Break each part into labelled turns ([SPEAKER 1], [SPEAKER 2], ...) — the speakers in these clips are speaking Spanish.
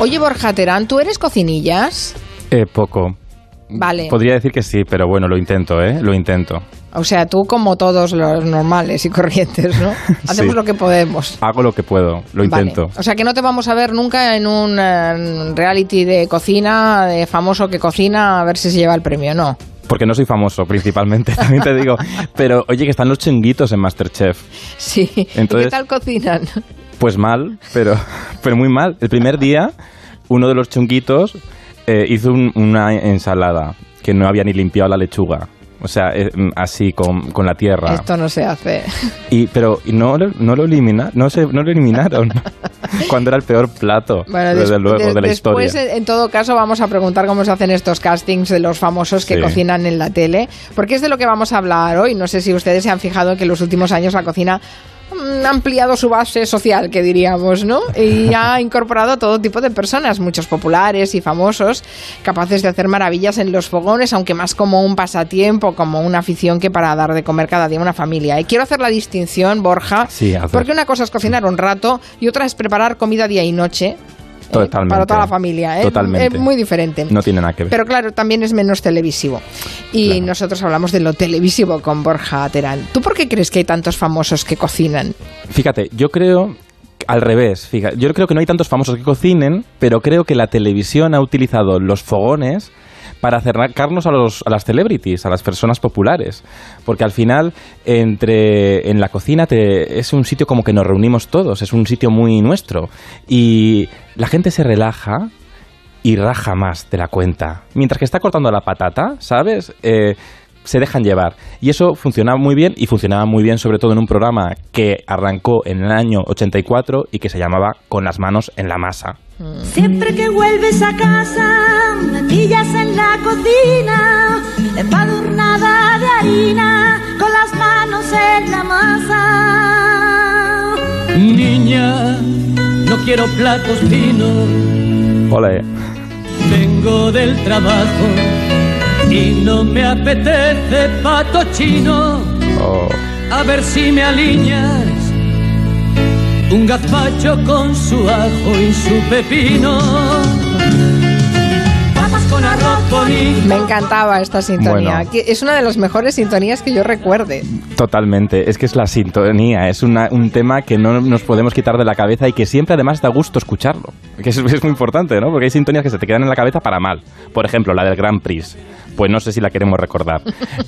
[SPEAKER 1] Oye, Borja Terán, ¿tú eres cocinillas?
[SPEAKER 2] Eh, poco.
[SPEAKER 1] Vale.
[SPEAKER 2] Podría decir que sí, pero bueno, lo intento, ¿eh? Lo intento.
[SPEAKER 1] O sea, tú como todos los normales y corrientes, ¿no? Hacemos
[SPEAKER 2] Sí.
[SPEAKER 1] lo que podemos.
[SPEAKER 2] Hago lo que puedo, lo
[SPEAKER 1] Vale.
[SPEAKER 2] intento.
[SPEAKER 1] O sea, que no te vamos a ver nunca en un eh, reality de cocina, de famoso que cocina, a ver si se lleva el premio, ¿no?
[SPEAKER 2] Porque no soy famoso, principalmente, también te digo. Pero oye, que están los chunguitos en Masterchef.
[SPEAKER 1] Sí. ¿Y
[SPEAKER 2] Entonces-
[SPEAKER 1] qué tal cocinan?
[SPEAKER 2] Pues mal, pero, pero muy mal. El primer día, uno de los chunguitos eh, hizo un- una ensalada que no había ni limpiado la lechuga. O sea, eh, mm, así, con, con la tierra.
[SPEAKER 1] Esto no se hace.
[SPEAKER 2] Y, pero y no, lo- no lo elimina, no, se, no lo eliminaron cuando era el peor plato,
[SPEAKER 1] Bueno,
[SPEAKER 2] desde
[SPEAKER 1] des-
[SPEAKER 2] luego,
[SPEAKER 1] de-
[SPEAKER 2] de la
[SPEAKER 1] después,
[SPEAKER 2] historia.
[SPEAKER 1] en todo caso, vamos a preguntar cómo se hacen estos castings de los famosos que
[SPEAKER 2] Sí.
[SPEAKER 1] cocinan en la tele, porque es de lo que vamos a hablar hoy. No sé si ustedes se han fijado que en los últimos años la cocina ampliado su base social, que diríamos, ¿no? Y ha incorporado a todo tipo de personas, muchos populares y famosos, capaces de hacer maravillas en los fogones, aunque más como un pasatiempo, como una afición que para dar de comer cada día a una familia. Y quiero hacer la distinción, Borja,
[SPEAKER 2] Sí,
[SPEAKER 1] porque una cosa es cocinar un rato y otra es preparar comida día y noche.
[SPEAKER 2] Totalmente.
[SPEAKER 1] Para toda la familia. ¿eh?
[SPEAKER 2] Totalmente.
[SPEAKER 1] Es muy diferente.
[SPEAKER 2] No tiene nada que ver.
[SPEAKER 1] Pero claro, también es menos televisivo. Y
[SPEAKER 2] Claro.
[SPEAKER 1] nosotros hablamos de lo televisivo con Borja Terán. ¿Tú por qué crees que hay tantos famosos que cocinan?
[SPEAKER 2] Fíjate, yo creo al revés, fíjate, yo creo que no hay tantos famosos que cocinen, pero creo que la televisión ha utilizado los fogones para acercarnos a, los, a las celebrities, a las personas populares. Porque al final, entre en la cocina te- es un sitio como que nos reunimos todos, es un sitio muy nuestro. Y la gente se relaja y raja más de la cuenta. Mientras que está cortando la patata, ¿sabes? Eh, se dejan llevar. Y eso funcionaba muy bien y funcionaba muy bien sobre todo en un programa que arrancó en el año 84 y que se llamaba Con las manos en la masa.
[SPEAKER 3] Siempre que vuelves a casa, me pillas en la cocina, empadurnada de harina, con las manos en la masa.
[SPEAKER 4] Niña, no quiero platos finos,
[SPEAKER 2] Ole.
[SPEAKER 4] vengo del trabajo y no me apetece pato chino.
[SPEAKER 2] Oh.
[SPEAKER 4] A ver si me alineas un gazpacho con su ajo y su pepino. Papas con arroz bonito.
[SPEAKER 1] Me encantaba esta sintonía.
[SPEAKER 2] Bueno.
[SPEAKER 1] que es una de las mejores sintonías que yo recuerde.
[SPEAKER 2] Totalmente, es que es la sintonía, es una- un tema que no nos podemos quitar de la cabeza y que siempre además da gusto escucharlo, que es, es muy importante, ¿no? Porque hay sintonías que se te quedan en la cabeza para mal. Por ejemplo, la del Grand Prix, pues no sé si la queremos recordar,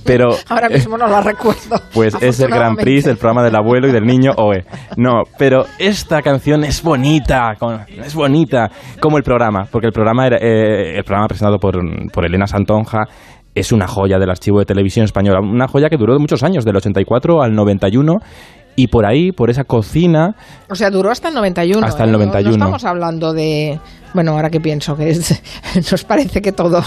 [SPEAKER 2] pero...
[SPEAKER 1] Ahora mismo no la recuerdo.
[SPEAKER 2] Pues es el Grand Prix, el programa del abuelo y del niño Oe. No, pero esta canción es bonita, es bonita, como el programa, porque el programa era, eh, el programa presentado por, por Elena Santonja es una joya del archivo de televisión española, una joya que duró muchos años, del 84 al 91. Y por ahí, por esa cocina,
[SPEAKER 1] O sea, duró hasta el 91.
[SPEAKER 2] Hasta el
[SPEAKER 1] ¿eh? No-
[SPEAKER 2] 91.
[SPEAKER 1] No, estamos hablando de... Bueno, ahora que pienso que es- nos parece que todo...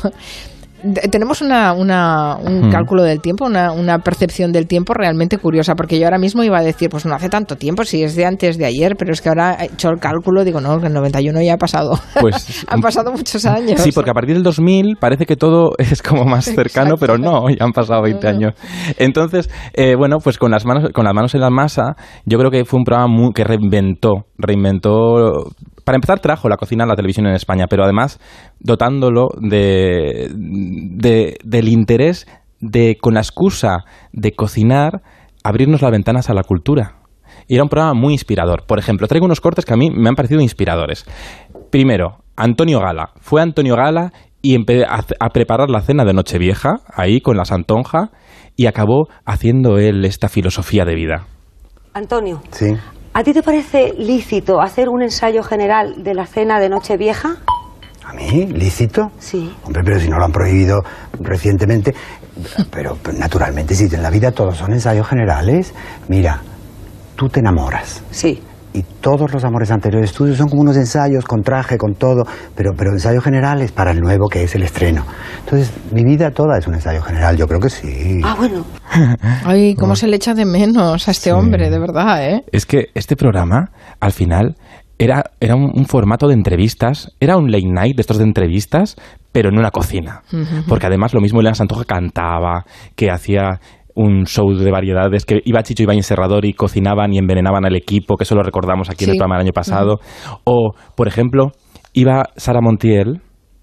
[SPEAKER 1] Tenemos una, una- un
[SPEAKER 2] Hmm.
[SPEAKER 1] cálculo del tiempo, una, una percepción del tiempo realmente curiosa, porque yo ahora mismo iba a decir, pues no hace tanto tiempo, si es de antes de ayer, pero es que ahora he hecho el cálculo, digo, no, que el 91 ya ha pasado.
[SPEAKER 2] pues...
[SPEAKER 1] Han pasado muchos años.
[SPEAKER 2] Sí, porque a partir del 2000 parece que todo es como más cercano,
[SPEAKER 1] Exacto.
[SPEAKER 2] pero no, ya han pasado 20 años. Entonces, eh, bueno, pues con las manos con las manos en la masa, yo creo que fue un programa muy- que reinventó, reinventó para empezar trajo la cocina a la televisión en España, pero además dotándolo de, de- del interés de con la excusa de cocinar abrirnos las ventanas a la cultura. Y era un programa muy inspirador. Por ejemplo, traigo unos cortes que a mí me han parecido inspiradores. Primero, Antonio Gala. Fue Antonio Gala y empecé a, a preparar la cena de Nochevieja, ahí con la Santonja, y acabó haciendo él esta filosofía de vida.
[SPEAKER 5] Antonio,
[SPEAKER 6] Sí.
[SPEAKER 5] ¿A ti te parece lícito hacer un ensayo general de la cena de Nochevieja?
[SPEAKER 6] ¿A mí? ¿Lícito?
[SPEAKER 5] Sí.
[SPEAKER 6] Hombre, pero si no lo han prohibido recientemente. Pero, naturalmente, si en la vida todos son ensayos generales. Mira, tú te enamoras.
[SPEAKER 5] Sí.
[SPEAKER 6] Y todos los amores anteriores tuyos son como unos ensayos con traje, con todo, pero, pero ensayos generales para el nuevo que es el estreno. Entonces, mi vida toda es un ensayo general, yo creo que sí.
[SPEAKER 5] Ah, bueno.
[SPEAKER 1] Ay, cómo se le echa de menos a este hombre, de verdad, ¿eh?
[SPEAKER 2] Es que este programa, al final, era, era un, un formato de entrevistas, era un late night de estos de entrevistas, pero en una cocina. Porque además lo mismo Elena Santoja cantaba, que hacía un show de variedades, que iba Chicho Ibáñez Serrador y cocinaban y envenenaban al equipo, que eso lo recordamos aquí en el programa del año pasado. O, por ejemplo, iba Sara Montiel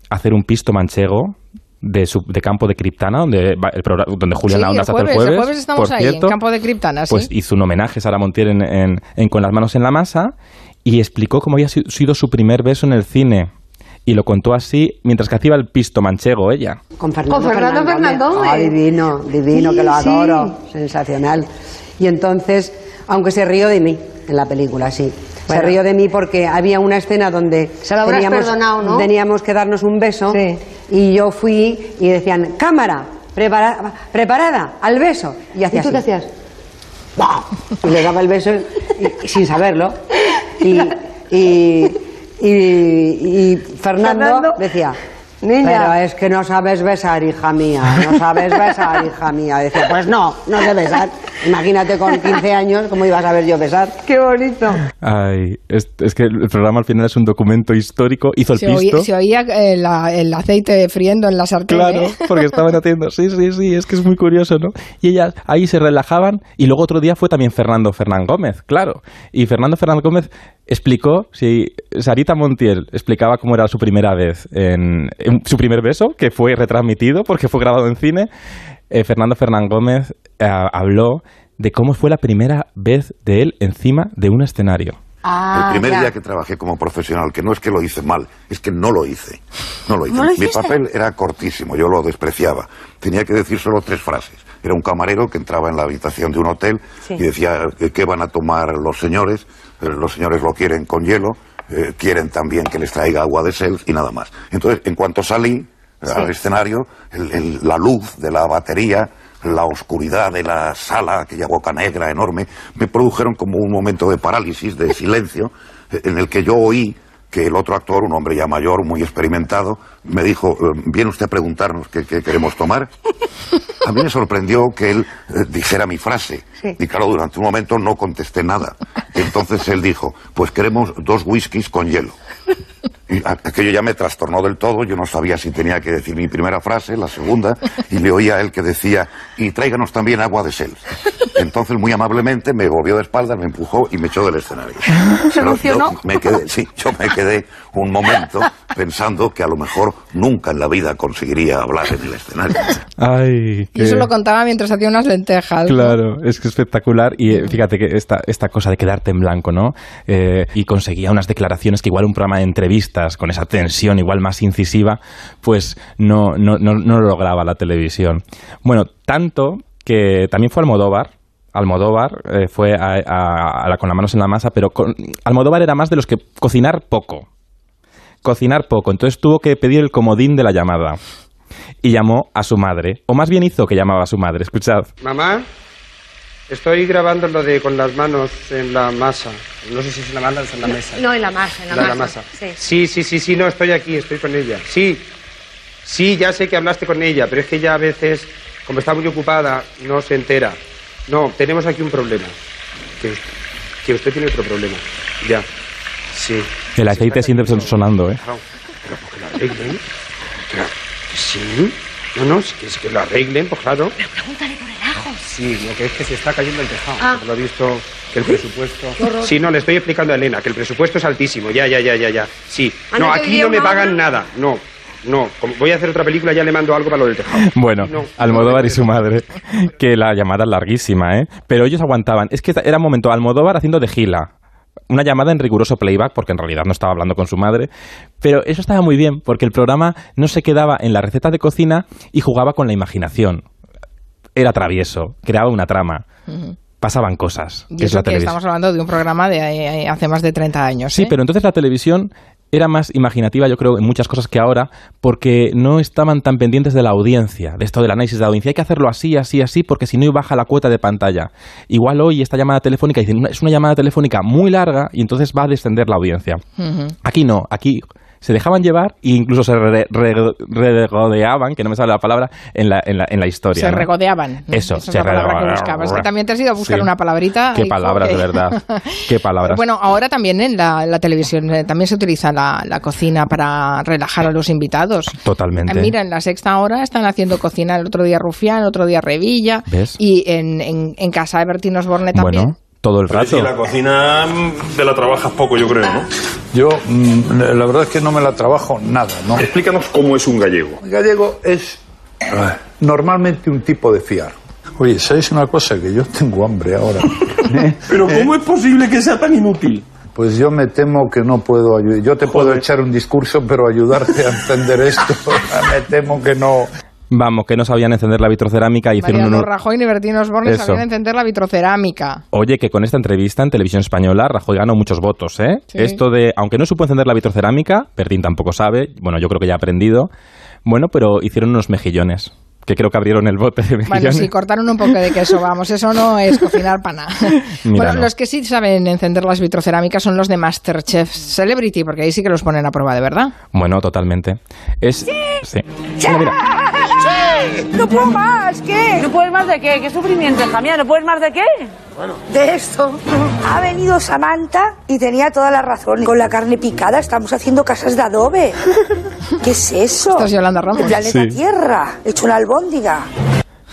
[SPEAKER 2] a hacer un pisto manchego de, su, de campo de Criptana, donde, el programa- donde Julián
[SPEAKER 1] Sí,
[SPEAKER 2] se hace el
[SPEAKER 1] jueves, el jueves estamos
[SPEAKER 2] por
[SPEAKER 1] ahí, en
[SPEAKER 2] cierto,
[SPEAKER 1] campo de Criptana, sí.
[SPEAKER 2] Pues hizo un homenaje a Sara Montiel en, en- en Con las manos en la masa y explicó cómo había si- sido su primer beso en el cine. Y lo contó así mientras que hacía el pisto manchego ella.
[SPEAKER 7] Con Fernando,
[SPEAKER 8] Con Fernando Fernández.
[SPEAKER 7] Ah, divino, divino,
[SPEAKER 8] Sí,
[SPEAKER 7] que lo
[SPEAKER 8] sí.
[SPEAKER 7] adoro, sensacional. Y entonces, aunque se rió de mí en la película, sí.
[SPEAKER 8] Bueno.
[SPEAKER 7] Se rió de mí porque había una escena donde
[SPEAKER 8] Se lo habrás perdonado, ¿no?
[SPEAKER 7] teníamos que darnos un beso
[SPEAKER 8] Sí.
[SPEAKER 7] y yo fui y decían, cámara, prepara- preparada, al beso. Y
[SPEAKER 8] ¿Y
[SPEAKER 7] hacía
[SPEAKER 8] tú qué
[SPEAKER 7] así.
[SPEAKER 8] hacías?
[SPEAKER 7] y le daba el beso y- y sin saberlo. Y, y, y- y Fernando,
[SPEAKER 8] Fernando,
[SPEAKER 7] decía,
[SPEAKER 8] niña.
[SPEAKER 7] pero es que no sabes besar, hija mía, no sabes besar, hija mía. Decía, pues no, no sé besar. Imagínate con 15 años cómo iba a saber yo besar.
[SPEAKER 8] Qué bonito.
[SPEAKER 2] Ay, es, es que el programa al final es un documento histórico. Hizo el
[SPEAKER 1] Se,
[SPEAKER 2] pisto.
[SPEAKER 1] oía, se oía eh, el aceite friendo en la sartén.
[SPEAKER 2] Claro,
[SPEAKER 1] ¿eh?
[SPEAKER 2] porque estaban haciendo, sí, sí, sí, es que es muy curioso, ¿no? Y ellas ahí se relajaban y luego otro día fue también Fernando Fernán Gómez, claro. Y Fernando Fernán Gómez explicó, si Sarita Montiel explicaba cómo era su primera vez, en, en su primer beso, que fue retransmitido porque fue grabado en cine, eh, Fernando Fernán Gómez eh, habló de cómo fue la primera vez de él encima de un escenario.
[SPEAKER 8] Ah,
[SPEAKER 9] el primer
[SPEAKER 8] ya.
[SPEAKER 9] día que trabajé como profesional, que no es que lo hice mal, es que no lo hice. No lo hice.
[SPEAKER 8] ¿No lo
[SPEAKER 9] Mi papel era cortísimo, yo lo despreciaba. Tenía que decir solo tres frases. Era un camarero que entraba en la habitación de un hotel
[SPEAKER 7] Sí.
[SPEAKER 9] y decía qué van a tomar los señores. Eh, Los señores lo quieren con hielo, eh, quieren también que les traiga agua de self y nada más. Entonces, en cuanto salí eh, al escenario, el- el- la luz de la batería, la oscuridad de la sala, aquella boca negra enorme, me produjeron como un momento de parálisis, de silencio, en el que yo oí que el otro actor, un hombre ya mayor, muy experimentado, me dijo, eh, ¿viene usted a preguntarnos qué, qué queremos tomar? A mí me sorprendió que él eh, dijera mi frase.
[SPEAKER 8] Sí.
[SPEAKER 9] Y claro, durante un momento no contesté nada. Entonces él dijo, pues queremos dos whiskies con hielo. Aquello ya me trastornó del todo, yo no sabía si tenía que decir mi primera frase, la segunda, y le oía a él que decía, y tráiganos también agua de sel. Entonces muy amablemente me volvió de espaldas, me empujó y me echó del escenario.
[SPEAKER 8] ¿Se
[SPEAKER 9] Pero
[SPEAKER 8] emocionó?
[SPEAKER 9] yo me quedé, sí, yo me quedé un momento pensando que a lo mejor nunca en la vida conseguiría hablar en el escenario.
[SPEAKER 2] Ay,
[SPEAKER 1] Y eso lo contaba mientras hacía unas lentejas. ¿no?
[SPEAKER 2] Claro, es que espectacular. Y eh, fíjate que esta, esta cosa de quedarte en blanco, ¿no? Eh, y conseguía unas declaraciones que igual un programa de con esa tensión igual más incisiva, pues no, no, no, no lo lograba la televisión. Bueno, tanto que también fue Almodóvar. Almodóvar eh, fue a la, con las manos en la masa, pero con- Almodóvar era más de los que cocinar poco. Cocinar poco. Entonces tuvo que pedir el comodín de la llamada. Y llamó a su madre. O más bien hizo que llamaba a su madre. Escuchad.
[SPEAKER 10] Mamá, estoy grabando lo de con las manos en la masa. No sé si es en la masa o es en la mesa.
[SPEAKER 8] No, en la masa, en la,
[SPEAKER 10] La
[SPEAKER 8] masa. Sí.
[SPEAKER 10] Sí, sí, sí, sí, no, estoy aquí, estoy con ella. Sí, sí, ya sé que hablaste con ella, pero es que ella a veces, como está muy ocupada, no se entera. No, tenemos aquí un problema. Que, que usted tiene otro problema. Ya. Sí.
[SPEAKER 2] El aceite siempre sonando, ¿eh?
[SPEAKER 10] Claro, pero pues que lo arreglen. Claro, que sí. No, no, es que, es que lo arreglen, pues claro.
[SPEAKER 8] Pero pregúntale por.
[SPEAKER 10] Sí, lo que es que se está cayendo el tejado.
[SPEAKER 8] Ah.
[SPEAKER 10] Lo he visto que el presupuesto. Sí, no, le estoy explicando a Elena que el presupuesto es altísimo. Ya, ya, ya, ya, ya. Sí.
[SPEAKER 8] Ah,
[SPEAKER 10] No,
[SPEAKER 8] ¿no te
[SPEAKER 10] aquí no me pagan nada. No, no. Como voy a hacer otra película, ya le mando algo para lo del tejado.
[SPEAKER 2] Bueno,
[SPEAKER 10] No,
[SPEAKER 2] Almodóvar
[SPEAKER 10] no,
[SPEAKER 2] y su madre, que la llamada es larguísima, ¿eh? Pero ellos aguantaban. Es que era un momento Almodóvar haciendo de gila. Una llamada en riguroso playback, porque en realidad no estaba hablando con su madre. Pero eso estaba muy bien, porque el programa no se quedaba en la receta de cocina y jugaba con la imaginación. Era travieso, creaba una trama. Pasaban cosas.
[SPEAKER 1] Y
[SPEAKER 2] es la
[SPEAKER 1] que
[SPEAKER 2] televisión.
[SPEAKER 1] estamos hablando de un programa de eh, hace más de 30 años.
[SPEAKER 2] Sí,
[SPEAKER 1] ¿eh?
[SPEAKER 2] pero entonces la televisión era más imaginativa, yo creo, en muchas cosas que ahora, porque no estaban tan pendientes de la audiencia, de esto del análisis de la audiencia. Hay que hacerlo así, así, así, porque si no baja la cuota de pantalla. Igual hoy esta llamada telefónica, dicen, es una llamada telefónica muy larga y entonces va a descender la audiencia. Aquí no, aquí se dejaban llevar e incluso se re- re- regodeaban, que no me sale la palabra, en la, en la, en la historia.
[SPEAKER 1] Se
[SPEAKER 2] ¿no?
[SPEAKER 1] regodeaban.
[SPEAKER 2] Eso,
[SPEAKER 1] Esa es la palabra que
[SPEAKER 2] regodeaban.
[SPEAKER 1] buscaba. Es que también te has ido a buscar
[SPEAKER 2] Sí.
[SPEAKER 1] una palabrita.
[SPEAKER 2] Qué palabras, de verdad. Qué palabras.
[SPEAKER 1] Bueno, ahora también en la, la televisión eh, también se utiliza la, la cocina para relajar a los invitados.
[SPEAKER 2] Totalmente.
[SPEAKER 1] Eh, Mira, en la sexta hora están haciendo cocina el otro día Rufián, el otro día Revilla.
[SPEAKER 2] ¿Ves?
[SPEAKER 1] Y en, en, en casa de Bertín Osborne también.
[SPEAKER 2] Bueno, todo el rato.
[SPEAKER 11] Sí, la cocina te la trabajas poco, yo creo, ¿no?
[SPEAKER 12] Yo, mm, la verdad es que no me la trabajo nada, ¿no?
[SPEAKER 11] Explícanos cómo es un gallego.
[SPEAKER 12] El gallego es eh, normalmente un tipo de fiar. Oye, ¿sabéis una cosa? Que yo tengo hambre ahora. ¿Eh?
[SPEAKER 11] Pero ¿cómo es posible que sea tan inútil?
[SPEAKER 12] Pues yo me temo que no puedo ayudar. Yo te puedo echar un discurso, pero ayudarte a entender esto, me temo que no.
[SPEAKER 2] Vamos, que no sabían encender la vitrocerámica y hicieron un...
[SPEAKER 1] Rajoy ni Bertín Osborne
[SPEAKER 2] Eso.
[SPEAKER 1] sabían encender la vitrocerámica.
[SPEAKER 2] Oye, que con esta entrevista en televisión española Rajoy ganó muchos votos, ¿eh?
[SPEAKER 1] Sí.
[SPEAKER 2] Esto de, aunque no supo encender la vitrocerámica, Bertín tampoco sabe, bueno, yo creo que ya ha aprendido, bueno, pero hicieron unos mejillones, que creo que abrieron el bote de
[SPEAKER 1] Bueno, sí, cortaron un poco de queso, vamos, eso no es cocinar para nada.
[SPEAKER 2] Mira,
[SPEAKER 1] bueno,
[SPEAKER 2] no.
[SPEAKER 1] los que sí saben encender las vitrocerámicas son los de Masterchef Celebrity, porque ahí sí que los ponen a prueba, de verdad.
[SPEAKER 2] Bueno, totalmente. Es... Sí. Mira, mira.
[SPEAKER 13] ¡No puedo más! ¿Qué? ¿No puedes más de qué? ¿Qué sufrimiento, hija mía? ¿No puedes más de qué?
[SPEAKER 14] de esto. Ha venido Samantha y tenía toda la razón. Con la carne picada estamos haciendo casas de adobe. ¿Qué es eso?
[SPEAKER 1] Esto es Yolanda Ramos.
[SPEAKER 14] El planeta
[SPEAKER 2] Sí.
[SPEAKER 14] Tierra, hecho una albóndiga.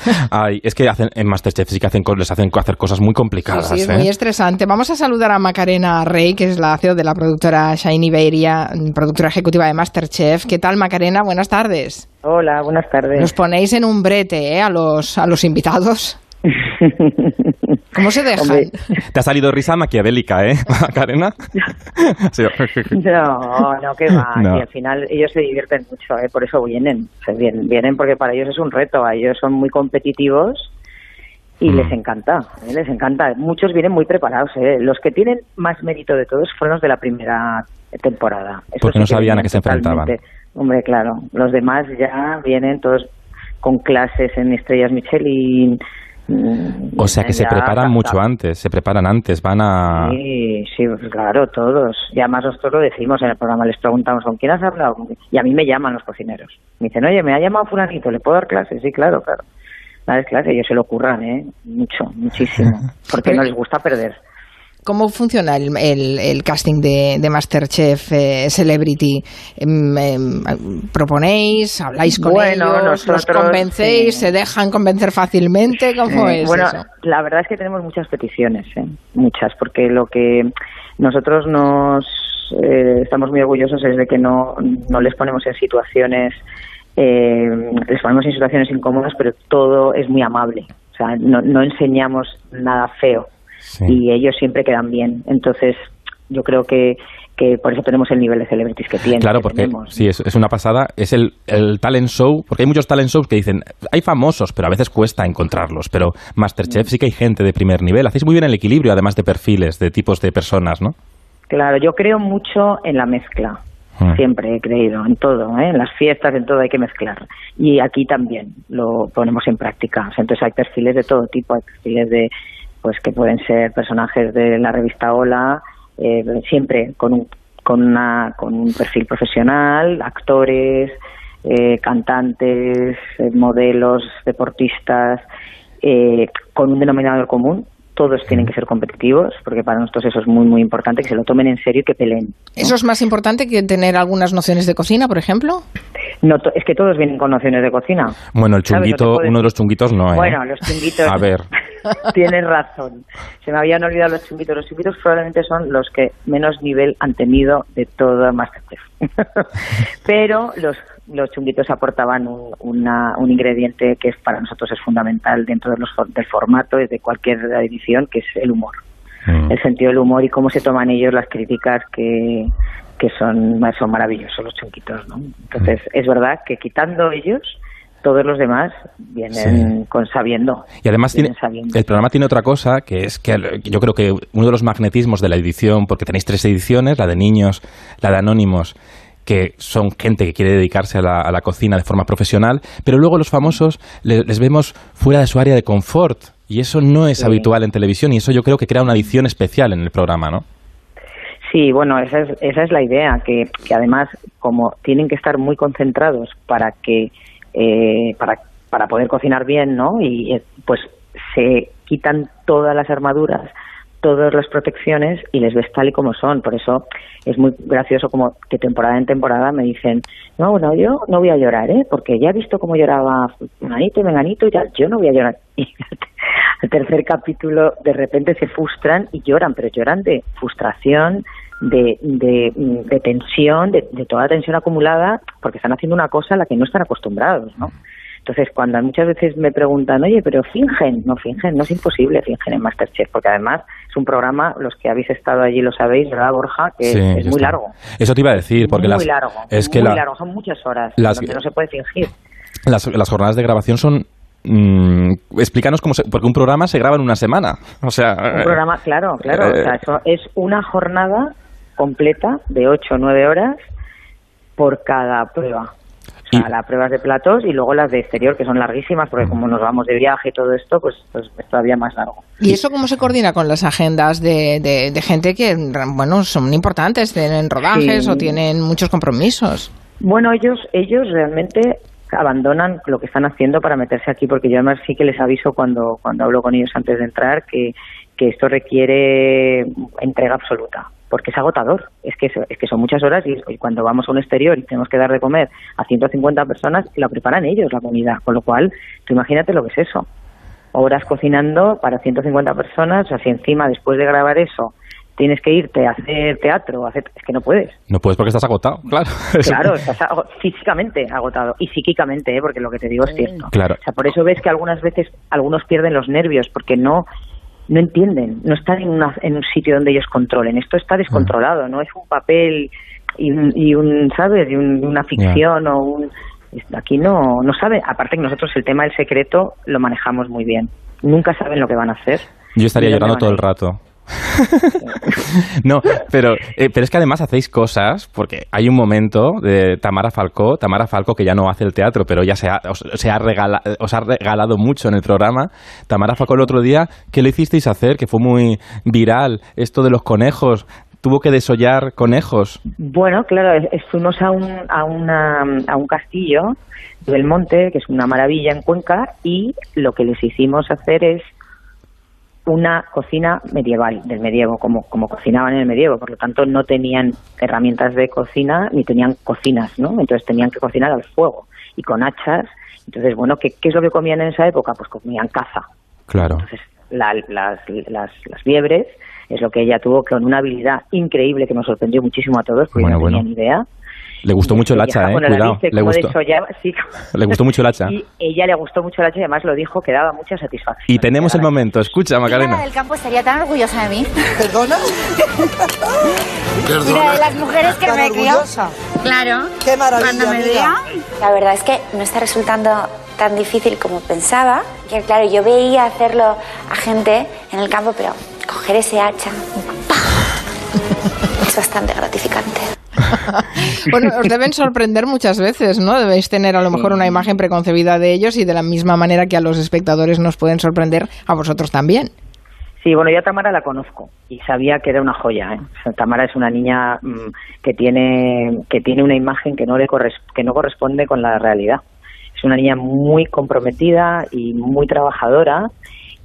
[SPEAKER 2] Ay, es que hacen, en Masterchef sí que hacen, les hacen hacer cosas muy
[SPEAKER 1] Sí,
[SPEAKER 2] complicadas,
[SPEAKER 1] sí, es
[SPEAKER 2] ¿eh?
[SPEAKER 1] muy estresante. Vamos a saludar a Macarena Rey, que es la CEO de la productora Shiny Iberia, productora ejecutiva de Masterchef. ¿Qué tal, Macarena? Buenas tardes.
[SPEAKER 15] Hola, buenas tardes.
[SPEAKER 1] Nos ponéis en un brete ¿eh? a, los, a los invitados. ¿Cómo se dejan?
[SPEAKER 15] Hombre.
[SPEAKER 2] Te ha salido risa maquiavélica, ¿eh, Macarena? Sí.
[SPEAKER 15] No, no, que va.
[SPEAKER 2] No.
[SPEAKER 15] Y al final ellos se divierten mucho, ¿eh? por eso vienen. Se vienen, vienen porque para ellos es un reto. A ellos son muy competitivos y
[SPEAKER 2] Mm.
[SPEAKER 15] les encanta, ¿eh? les encanta. Muchos vienen muy preparados. ¿eh? Los que tienen más mérito de todos fueron los de la primera temporada.
[SPEAKER 2] Porque
[SPEAKER 15] sí
[SPEAKER 2] no sabían a qué se enfrentaban.
[SPEAKER 15] totalmente. Hombre, claro. Los demás ya vienen todos con clases en estrellas Michelin. Mm,
[SPEAKER 2] O sea que se preparan mucho antes, se preparan antes, van a...
[SPEAKER 15] Sí, sí, pues claro, todos. Y además nosotros lo decimos en el programa, les preguntamos con quién has hablado. Y a mí me llaman los cocineros. Me dicen, oye, me ha llamado fulanito, ¿le puedo dar clases? Sí, claro, claro. Dar clases, ellos se lo ocurran, ¿eh? Mucho, muchísimo. Porque no les gusta perder.
[SPEAKER 1] ¿Cómo funciona el, el- el casting de, de Masterchef eh, Celebrity? Em, em, ¿Proponéis? ¿Habláis con
[SPEAKER 15] Bueno,
[SPEAKER 1] ellos? ¿Los convencéis?
[SPEAKER 15] sí.
[SPEAKER 1] ¿Se dejan convencer fácilmente? ¿Cómo es
[SPEAKER 15] bueno,
[SPEAKER 1] eso?
[SPEAKER 15] la verdad es que tenemos muchas peticiones, ¿eh? muchas, porque lo que nosotros nos eh, estamos muy orgullosos es de que no, no les ponemos en situaciones, eh, les ponemos en situaciones incómodas, pero todo es muy amable. O sea, no, no enseñamos nada feo y ellos siempre quedan bien. Entonces, yo creo que, que por eso tenemos el nivel de celebrities que tienen.
[SPEAKER 2] Claro,
[SPEAKER 15] que
[SPEAKER 2] porque
[SPEAKER 15] tenemos.
[SPEAKER 2] sí, es, es una pasada. Es el, el talent show, porque hay muchos talent shows que dicen, hay famosos, pero a veces cuesta encontrarlos. Pero Masterchef sí que hay gente de primer nivel. Hacéis muy bien el equilibrio, además de perfiles, de tipos de personas, ¿no?
[SPEAKER 15] Claro, yo creo mucho en la mezcla.
[SPEAKER 2] Mm.
[SPEAKER 15] Siempre he creído en todo, ¿eh? en las fiestas, en todo hay que mezclar. Y aquí también lo ponemos en práctica. Entonces hay perfiles de todo tipo, hay perfiles de, pues que pueden ser personajes de la revista Hola, eh, siempre con un, con, una, con un perfil profesional, actores, eh, cantantes, eh, modelos, deportistas, eh, con un denominador común. Todos tienen que ser competitivos, porque para nosotros eso es muy, muy importante, que se lo tomen en serio y que peleen.
[SPEAKER 1] ¿Eso es más importante que tener algunas nociones de cocina, por ejemplo?
[SPEAKER 15] No, to- es que todos vienen con nociones de cocina.
[SPEAKER 2] Bueno, el chunguito,
[SPEAKER 15] puedes-
[SPEAKER 2] uno de los chunguitos no, ¿eh?
[SPEAKER 15] Bueno, los chunguitos.
[SPEAKER 2] A ver,
[SPEAKER 15] Tienes razón. Se me habían olvidado los chunguitos. Los chunguitos probablemente son los que menos nivel han tenido de todo Masterchef. Pero los, los chunguitos aportaban un, una- un ingrediente que es para nosotros es fundamental dentro de los, del formato y de cualquier edición, que es el humor.
[SPEAKER 2] Mm.
[SPEAKER 15] El sentido del humor y cómo se toman ellos las críticas que, que son, son maravillosos los chunguitos. ¿no? Entonces,
[SPEAKER 2] Mm.
[SPEAKER 15] es verdad que quitando ellos, todos los demás vienen con sabiendo.
[SPEAKER 2] Y además tiene,
[SPEAKER 15] Vienen sabiendo.
[SPEAKER 2] el programa tiene otra cosa, que es que yo creo que uno de los magnetismos de la edición, porque tenéis tres ediciones, la de niños, la de anónimos, que son gente que quiere dedicarse a la, a la cocina de forma profesional, pero luego los famosos le- les vemos fuera de su área de confort. Y eso no es
[SPEAKER 15] Sí.
[SPEAKER 2] habitual en televisión y eso yo creo que crea una edición especial en el programa, ¿no?
[SPEAKER 15] Sí, bueno, esa es, esa es la idea, que, que además, como tienen que estar muy concentrados para que eh, para, para poder cocinar bien, ¿no? Y eh, pues se quitan todas las armaduras, todas las protecciones y les ves tal y como son. Por eso es muy gracioso como que temporada en temporada me dicen, no, bueno, yo no voy a llorar, ¿eh? Porque ya he visto cómo lloraba Menganito y Menganito y tal, yo no voy a llorar. El tercer capítulo de repente se frustran y lloran, pero lloran de frustración, de, de, de tensión, de, de toda la tensión acumulada, porque están haciendo una cosa a la que no están acostumbrados, ¿no? Entonces, cuando muchas veces me preguntan, oye, pero fingen, no fingen, no es imposible fingen en Masterchef, porque además es un programa, los que habéis estado allí lo sabéis, ¿verdad, Borja? Que
[SPEAKER 2] Sí,
[SPEAKER 15] es muy largo.
[SPEAKER 2] Eso te iba a decir, porque
[SPEAKER 15] muy
[SPEAKER 2] las,
[SPEAKER 15] largo,
[SPEAKER 2] es que
[SPEAKER 15] muy
[SPEAKER 2] la-
[SPEAKER 15] largo, son muchas horas,
[SPEAKER 2] las-
[SPEAKER 15] donde no se puede fingir.
[SPEAKER 2] las, las jornadas de grabación son... mm, explícanos cómo se... Porque un programa se graba en una semana. O sea...
[SPEAKER 15] Un programa, claro, claro,
[SPEAKER 2] eh,
[SPEAKER 15] o sea, eso es una jornada completa de 8 o 9 horas por cada prueba. O sea, las pruebas de platos y luego las de exterior, que son larguísimas, porque como nos vamos de viaje y todo esto, pues, pues es todavía más largo.
[SPEAKER 1] ¿Y eso cómo se coordina con las agendas de, de- de gente que, bueno, son importantes, tienen rodajes
[SPEAKER 15] Sí.
[SPEAKER 1] o tienen muchos compromisos?
[SPEAKER 15] Bueno, ellos, ellos realmente abandonan lo que están haciendo para meterse aquí, porque yo además sí que les aviso cuando, cuando hablo con ellos antes de entrar que, que esto requiere entrega absoluta, porque es agotador. Es que, es, que son muchas horas y, y cuando vamos a un exterior y tenemos que dar de comer a 150 personas, la preparan ellos la comida, con lo cual, tú imagínate lo que es eso. Horas cocinando para 150 personas, o sea, si encima después de grabar eso tienes que irte a hacer teatro, a hacer, es que no puedes.
[SPEAKER 2] No puedes porque estás agotado, claro.
[SPEAKER 15] Claro, estás físicamente agotado y psíquicamente, ¿eh? porque lo que te digo es cierto.
[SPEAKER 2] Claro.
[SPEAKER 15] O sea, por eso ves que algunas veces algunos pierden los nervios porque no no entienden, no están en, una- en un sitio donde ellos controlen. Esto está descontrolado, no es un papel y un, y un ¿sabes? Y un- una ficción o un aquí no no saben, aparte que nosotros el tema del secreto lo manejamos muy bien. Nunca saben lo que van a hacer.
[SPEAKER 2] Yo estaría
[SPEAKER 15] ¿Y dónde
[SPEAKER 2] llorando todo el rato. No, pero, eh, pero es que además hacéis cosas, porque hay un momento de Tamara Falcó, Tamara Falcó que ya no hace el teatro, pero ya se ha, os, se ha regala- os ha regalado mucho en el programa. Tamara Falcó el otro día, ¿qué le hicisteis hacer? Que fue muy viral, esto de los conejos. Tuvo que desollar conejos.
[SPEAKER 15] Bueno, claro, fuimos a un, a, una, a un castillo de Belmonte, que es una maravilla en Cuenca, y lo que les hicimos hacer es una cocina medieval, del medievo, como, como cocinaban en el medievo. Por lo tanto, no tenían herramientas de cocina ni tenían cocinas, ¿no? Entonces tenían que cocinar al fuego y con hachas. Entonces, bueno, ¿qué, qué es lo que comían en esa época? Pues comían caza.
[SPEAKER 2] Claro.
[SPEAKER 15] La- las, las, las liebres es lo que ella tuvo con una habilidad increíble que nos sorprendió muchísimo a todos, porque
[SPEAKER 2] Bueno,
[SPEAKER 15] no
[SPEAKER 2] bueno.
[SPEAKER 15] tenían idea.
[SPEAKER 2] Le gustó mucho el hacha,
[SPEAKER 15] Ella,
[SPEAKER 2] eh.
[SPEAKER 15] bueno, la
[SPEAKER 2] Cuidado.
[SPEAKER 15] viste
[SPEAKER 2] Le gustó,
[SPEAKER 15] desollaba, sí.
[SPEAKER 2] le gustó mucho el hacha.
[SPEAKER 15] Y ella le gustó mucho el hacha y además lo dijo que daba mucha satisfacción.
[SPEAKER 2] Y tenemos el momento. Escucha,
[SPEAKER 8] La
[SPEAKER 2] Macarena.
[SPEAKER 8] del campo estaría tan orgullosa de mí.
[SPEAKER 16] ¿Perdona?
[SPEAKER 8] Mira, de las mujeres que
[SPEAKER 16] ¿Tan
[SPEAKER 8] me crió. Claro.
[SPEAKER 16] Qué maravilla,
[SPEAKER 8] Cuando me vea. La verdad es que no está resultando tan difícil como pensaba. Que claro, yo veía hacerlo a gente en el campo, pero coger ese hacha ¡pah! es bastante gratificante.
[SPEAKER 1] Bueno, os deben sorprender muchas veces, ¿no? Debéis tener a lo mejor una imagen preconcebida de ellos y de la misma manera que a los espectadores nos pueden sorprender, a vosotros también.
[SPEAKER 15] Sí, bueno, yo a Tamara la conozco y sabía que era una joya. ¿eh? O sea, Tamara es una niña mm, que tiene que tiene una imagen que no le que no corresponde con la realidad. Es una niña muy comprometida y muy trabajadora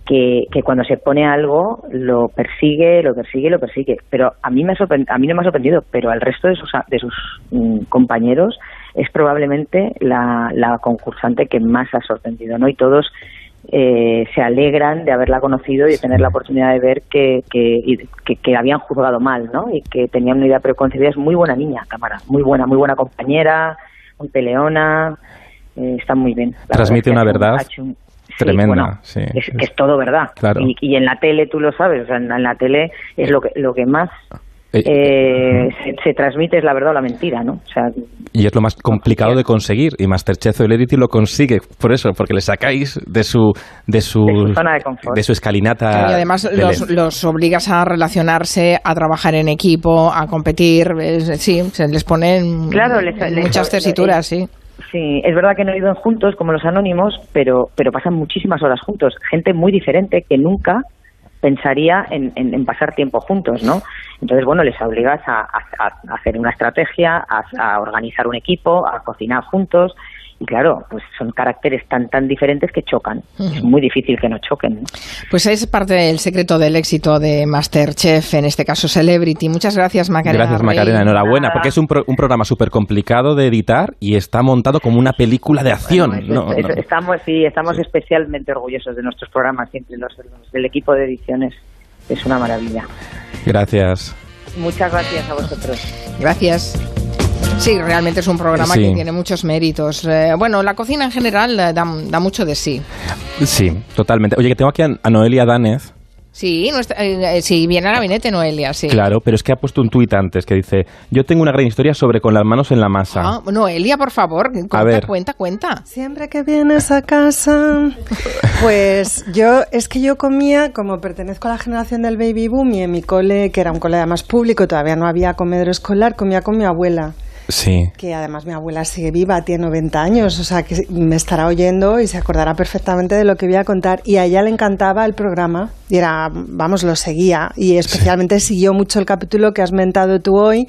[SPEAKER 15] que, que cuando se pone algo lo persigue, lo persigue, lo persigue. Pero a mí me ha a mí no me ha sorprendido, pero al resto de sus de sus mm, compañeros es probablemente la, la concursante que más ha sorprendido, ¿no? Y todos eh, se alegran de haberla conocido y de tener la oportunidad de ver que, que, que, que habían juzgado mal, ¿no? Y que tenían una idea preconcebida. Es muy buena niña, Tamara, muy buena, muy buena compañera, muy peleona, eh, está muy bien. La
[SPEAKER 2] Transmite
[SPEAKER 15] verdad
[SPEAKER 2] una verdad
[SPEAKER 15] sí,
[SPEAKER 2] tremenda.
[SPEAKER 15] bueno,
[SPEAKER 2] sí.
[SPEAKER 15] es, todo verdad.
[SPEAKER 2] Claro.
[SPEAKER 15] Y, y en la tele, tú lo sabes, o sea, en, en la tele es lo que, lo que más eh, se, se transmite es la verdad o la mentira, ¿no? O sea,
[SPEAKER 2] Y es lo más complicado de conseguir. Y Masterchef Celebrity lo consigue por eso, porque le sacáis de su de su,
[SPEAKER 15] De su zona de confort.
[SPEAKER 2] de su escalinata.
[SPEAKER 1] y además
[SPEAKER 2] de
[SPEAKER 1] los, obligas a relacionarse, a trabajar en equipo, a competir. es- sí, se les ponen
[SPEAKER 15] Claro, les-
[SPEAKER 1] muchas
[SPEAKER 15] les-
[SPEAKER 1] tesituras, sí.
[SPEAKER 15] Sí, es verdad que no viven juntos como los anónimos, pero, pero pasan muchísimas horas juntos. Gente muy diferente que nunca pensaría en, pasar tiempo juntos, ¿no? Entonces, bueno, les obligas a, a- a hacer una estrategia, a, a organizar un equipo, a cocinar juntos y claro, pues son caracteres tan tan diferentes que chocan. Es muy difícil que no choquen. ¿no?
[SPEAKER 1] Pues es parte del secreto del éxito de Masterchef, en este caso Celebrity. Muchas gracias, Macarena.
[SPEAKER 2] Gracias,
[SPEAKER 1] Rey.
[SPEAKER 2] Macarena. Enhorabuena, porque es un, pro- un programa súper complicado de editar y está montado como una película de acción.
[SPEAKER 15] Bueno,
[SPEAKER 2] No,
[SPEAKER 15] es- es-
[SPEAKER 2] no.
[SPEAKER 15] Estamos, sí, estamos especialmente orgullosos de nuestros programas, siempre los, los del equipo de ediciones. Es una maravilla.
[SPEAKER 2] Gracias.
[SPEAKER 15] Muchas gracias a vosotros.
[SPEAKER 1] Gracias. Sí, realmente es un programa
[SPEAKER 2] Sí.
[SPEAKER 1] que tiene muchos méritos. Eh, bueno, la cocina en general eh, da, da mucho de sí.
[SPEAKER 2] Sí, totalmente. Oye, que tengo aquí a, a Noelia Danez.
[SPEAKER 1] Sí, nuestra- eh, eh, sí, viene a gabinete Noelia, sí.
[SPEAKER 2] Claro, pero es que ha puesto un tuit antes que dice: Yo tengo una gran historia sobre con las manos en la masa.
[SPEAKER 1] Ah, Noelia, por favor, cuenta,
[SPEAKER 2] ver.
[SPEAKER 1] cuenta, cuenta.
[SPEAKER 16] Siempre que vienes a casa, pues yo, es que yo comía, como pertenezco a la generación del baby boom y en mi cole, que era un cole además público, todavía no había comedor escolar, comía con mi abuela.
[SPEAKER 2] Sí.
[SPEAKER 16] Que además mi abuela sigue viva, tiene 90 años, o sea que me estará oyendo y se acordará perfectamente de lo que voy a contar. Y a ella le encantaba el programa y era, vamos, lo seguía. Y especialmente siguió mucho el capítulo que has mentado tú hoy,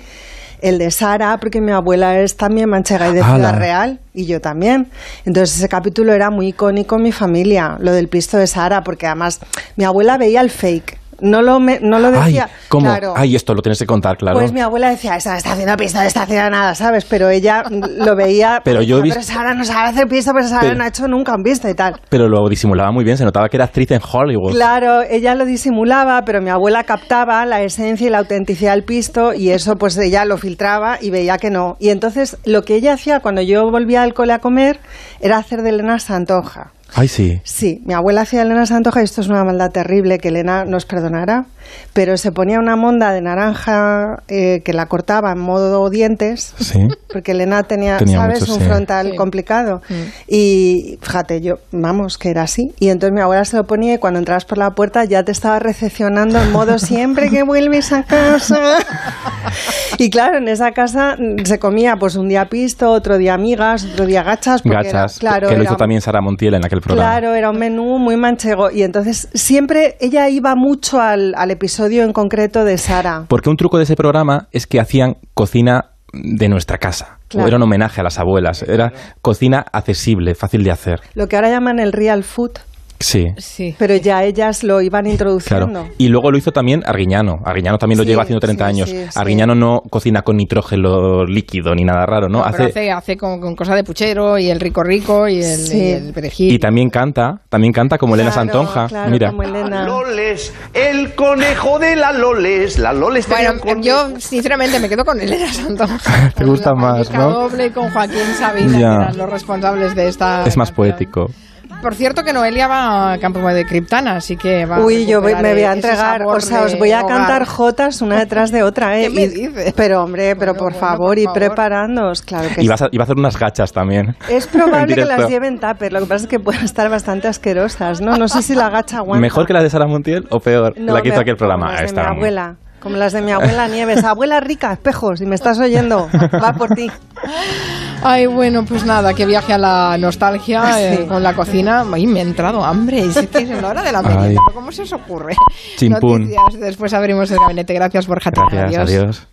[SPEAKER 16] el de Sara, porque mi abuela es también manchega y de
[SPEAKER 2] ¡Hala!
[SPEAKER 16] Ciudad Real y yo también. Entonces ese capítulo era muy icónico en mi familia, lo del pisto de Sara, porque además mi abuela veía el fake. No lo, me- no lo decía.
[SPEAKER 2] Ay, ¿cómo?
[SPEAKER 16] Claro.
[SPEAKER 2] Ay, esto lo tienes que contar, claro.
[SPEAKER 16] Pues mi abuela decía, esta no está haciendo pisto, no está haciendo nada, ¿sabes? Pero ella lo veía.
[SPEAKER 2] Pero yo he
[SPEAKER 16] "Ah,
[SPEAKER 2] visto-
[SPEAKER 16] Pero Sara no sabe hacer pisto, pero Sara
[SPEAKER 2] Pero-
[SPEAKER 16] no ha hecho nunca un pisto y tal.
[SPEAKER 2] Pero lo disimulaba muy bien, se notaba que era actriz en Hollywood.
[SPEAKER 16] Claro, ella lo disimulaba, pero mi abuela captaba la esencia y la autenticidad del pisto y eso pues ella lo filtraba y veía que no. Y entonces lo que ella hacía cuando yo volvía al cole a comer era hacer de Elena Santoja.
[SPEAKER 2] Ay, sí.
[SPEAKER 16] Sí, mi abuela hacía Elena Santoja y esto es una maldad terrible que Elena nos perdonará, pero se ponía una monda de naranja eh, que la cortaba en modo dientes,
[SPEAKER 2] Sí.
[SPEAKER 16] porque Elena tenía,
[SPEAKER 2] Tenía
[SPEAKER 16] ¿sabes?,
[SPEAKER 2] mucho,
[SPEAKER 16] un
[SPEAKER 2] sí.
[SPEAKER 16] frontal
[SPEAKER 1] Sí.
[SPEAKER 16] complicado.
[SPEAKER 1] Mm.
[SPEAKER 16] Y fíjate, yo, vamos, que era así. Y entonces mi abuela se lo ponía y cuando entrabas por la puerta ya te estaba recepcionando en modo siempre que vuelves a casa. y claro, en esa casa se comía pues un día pisto, otro día amigas, otro día gachas. porque era-
[SPEAKER 2] Gachas,
[SPEAKER 16] claro,
[SPEAKER 2] que lo
[SPEAKER 16] era-
[SPEAKER 2] hizo también Sara Montiel en aquel programa.
[SPEAKER 16] Claro, era un menú muy manchego. Y entonces siempre ella iba mucho al, al episodio en concreto de Sara.
[SPEAKER 2] Porque un truco de ese programa es que hacían cocina de nuestra casa.
[SPEAKER 16] Claro.
[SPEAKER 2] Era un homenaje a las abuelas. Era cocina accesible, fácil de hacer.
[SPEAKER 16] Lo que ahora llaman el real food.
[SPEAKER 2] Sí.
[SPEAKER 1] Sí.
[SPEAKER 16] Pero ya ellas lo iban
[SPEAKER 2] Claro.
[SPEAKER 16] introduciendo.
[SPEAKER 2] Y luego lo hizo también Arguiñano. Arguiñano también lo
[SPEAKER 16] Sí,
[SPEAKER 2] lleva haciendo 30
[SPEAKER 16] sí,
[SPEAKER 2] años.
[SPEAKER 16] sí, sí.
[SPEAKER 2] Arguiñano no cocina con nitrógeno líquido ni nada raro, ¿no?
[SPEAKER 1] No,
[SPEAKER 2] hace,
[SPEAKER 1] hace, hace con, con cosa de puchero y el rico rico y el,
[SPEAKER 16] Sí.
[SPEAKER 1] y el perejil.
[SPEAKER 2] y también canta, también canta como Elena
[SPEAKER 16] Claro,
[SPEAKER 2] Santonja.
[SPEAKER 16] claro,
[SPEAKER 2] Mira.
[SPEAKER 16] como Elena.
[SPEAKER 17] Loles, el conejo de la Loles. La Loles
[SPEAKER 1] Bueno, yo sinceramente me quedo con Elena Santonja.
[SPEAKER 2] Te gusta más, ¿no?
[SPEAKER 1] Doble con Joaquín Sabina, que eran los responsables de esta.
[SPEAKER 2] Es más
[SPEAKER 1] canción.
[SPEAKER 2] poético.
[SPEAKER 1] Por cierto, que Noelia va a Campo de Criptana, así que va
[SPEAKER 16] Uy, yo voy- me voy a entregar, o sea, os voy a
[SPEAKER 1] hogar.
[SPEAKER 16] cantar jotas una detrás de otra, ¿eh?
[SPEAKER 1] ¿Qué me
[SPEAKER 16] Y-
[SPEAKER 1] dices?
[SPEAKER 16] Pero hombre, pero por
[SPEAKER 1] bueno,
[SPEAKER 16] favor,
[SPEAKER 1] por
[SPEAKER 16] y
[SPEAKER 1] favor.
[SPEAKER 16] preparándoos, claro que
[SPEAKER 2] Y
[SPEAKER 16] sí.
[SPEAKER 2] vas a, y va a hacer unas gachas también.
[SPEAKER 16] Es probable que las lleven tupper, lo que pasa es que pueden estar bastante asquerosas, ¿no? No sé si la gacha aguanta.
[SPEAKER 2] ¿Mejor que las de Sara Montiel o peor?
[SPEAKER 16] No,
[SPEAKER 2] la que hizo aquel programa. Está
[SPEAKER 16] mi
[SPEAKER 2] muy-
[SPEAKER 16] abuela, como las de mi abuela Nieves. Abuela rica, espejos, si me estás oyendo, va por ti.
[SPEAKER 1] Ay, bueno, pues nada, que viaje a la nostalgia eh,
[SPEAKER 16] Sí.
[SPEAKER 1] con la cocina. Ay, me ha entrado hambre. Es que es la hora de la
[SPEAKER 2] Ay.
[SPEAKER 1] merienda. ¿Cómo se os ocurre?
[SPEAKER 2] Chimpún.
[SPEAKER 1] Noticias. Después abrimos el gabinete. Gracias, Borja.
[SPEAKER 2] Gracias,
[SPEAKER 1] Adiós.
[SPEAKER 2] adiós.